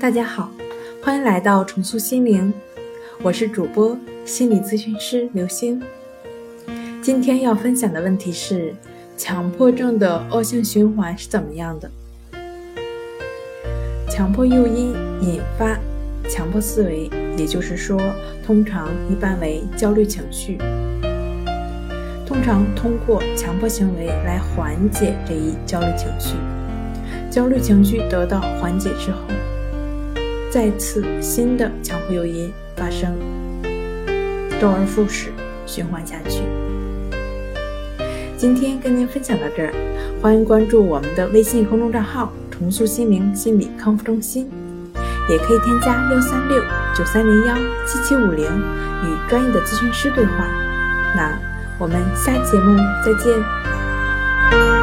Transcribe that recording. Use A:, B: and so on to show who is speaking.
A: 大家好，欢迎来到重塑心灵，我是主播心理咨询师刘星。今天要分享的问题是：强迫症的恶性循环是怎么样的？强迫诱因引发强迫思维，也就是说，通常一般为焦虑情绪。通常通过强迫行为来缓解这一焦虑情绪，焦虑情绪得到缓解之后，再次新的强迫诱因发生，周而复始，循环下去。今天跟您分享到这儿，欢迎关注我们的微信公众账号“重塑心灵心理康复中心”，也可以添加幺三六九三零幺七七五零与专业的咨询师对话。那。我们下节目再见。